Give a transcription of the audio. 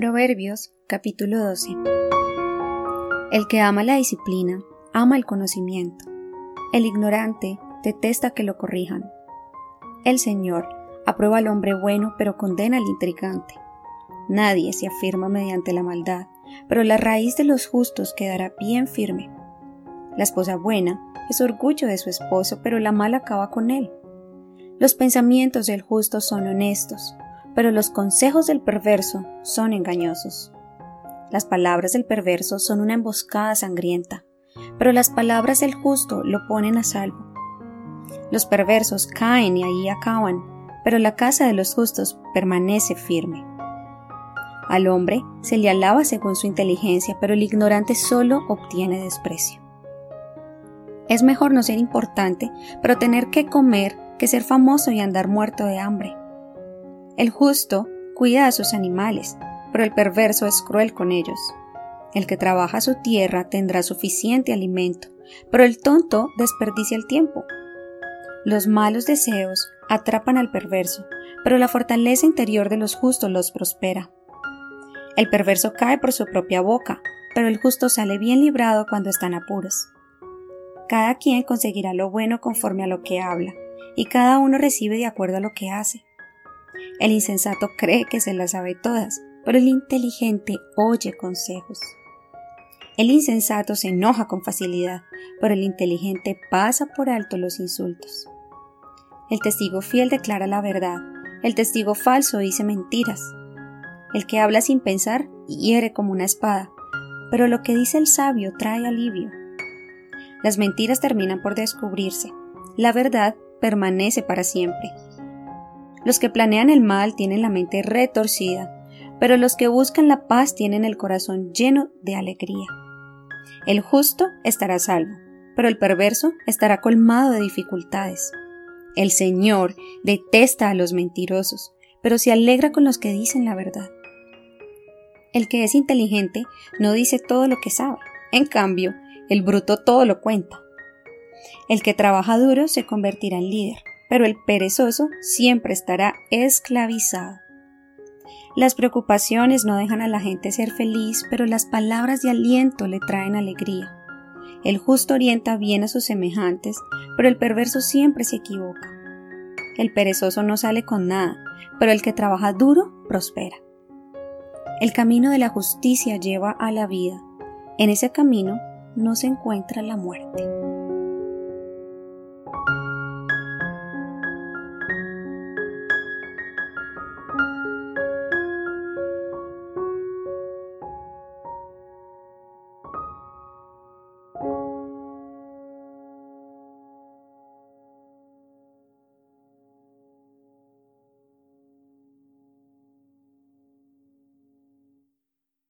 Proverbios capítulo 12 El que ama la disciplina, ama el conocimiento. El ignorante detesta que lo corrijan. El Señor aprueba al hombre bueno, pero condena al intrigante. Nadie se afirma mediante la maldad, pero la raíz de los justos quedará bien firme. La esposa buena es orgullo de su esposo, pero la mala acaba con él. Los pensamientos del justo son honestos, pero los consejos del perverso son engañosos. Las palabras del perverso son una emboscada sangrienta, pero las palabras del justo lo ponen a salvo. Los perversos caen y ahí acaban, pero la casa de los justos permanece firme. Al hombre se le alaba según su inteligencia, pero el ignorante solo obtiene desprecio. Es mejor no ser importante, pero tener que comer, que ser famoso y andar muerto de hambre. El justo cuida a sus animales, pero el perverso es cruel con ellos. El que trabaja su tierra tendrá suficiente alimento, pero el tonto desperdicia el tiempo. Los malos deseos atrapan al perverso, pero la fortaleza interior de los justos los prospera. El perverso cae por su propia boca, pero el justo sale bien librado cuando están apuros. Cada quien conseguirá lo bueno conforme a lo que habla, y cada uno recibe de acuerdo a lo que hace. El insensato cree que se las sabe todas, pero el inteligente oye consejos. El insensato se enoja con facilidad, pero el inteligente pasa por alto los insultos. El testigo fiel declara la verdad, el testigo falso dice mentiras. El que habla sin pensar hiere como una espada, pero lo que dice el sabio trae alivio. Las mentiras terminan por descubrirse, la verdad permanece para siempre. Los que planean el mal tienen la mente retorcida, pero los que buscan la paz tienen el corazón lleno de alegría. El justo estará salvo, pero el perverso estará colmado de dificultades. El Señor detesta a los mentirosos, pero se alegra con los que dicen la verdad. El que es inteligente no dice todo lo que sabe, en cambio, el bruto todo lo cuenta. El que trabaja duro se convertirá en líder, pero el perezoso siempre estará esclavizado. Las preocupaciones no dejan a la gente ser feliz, pero las palabras de aliento le traen alegría. El justo orienta bien a sus semejantes, pero el perverso siempre se equivoca. El perezoso no sale con nada, pero el que trabaja duro prospera. El camino de la justicia lleva a la vida. En ese camino no se encuentra la muerte.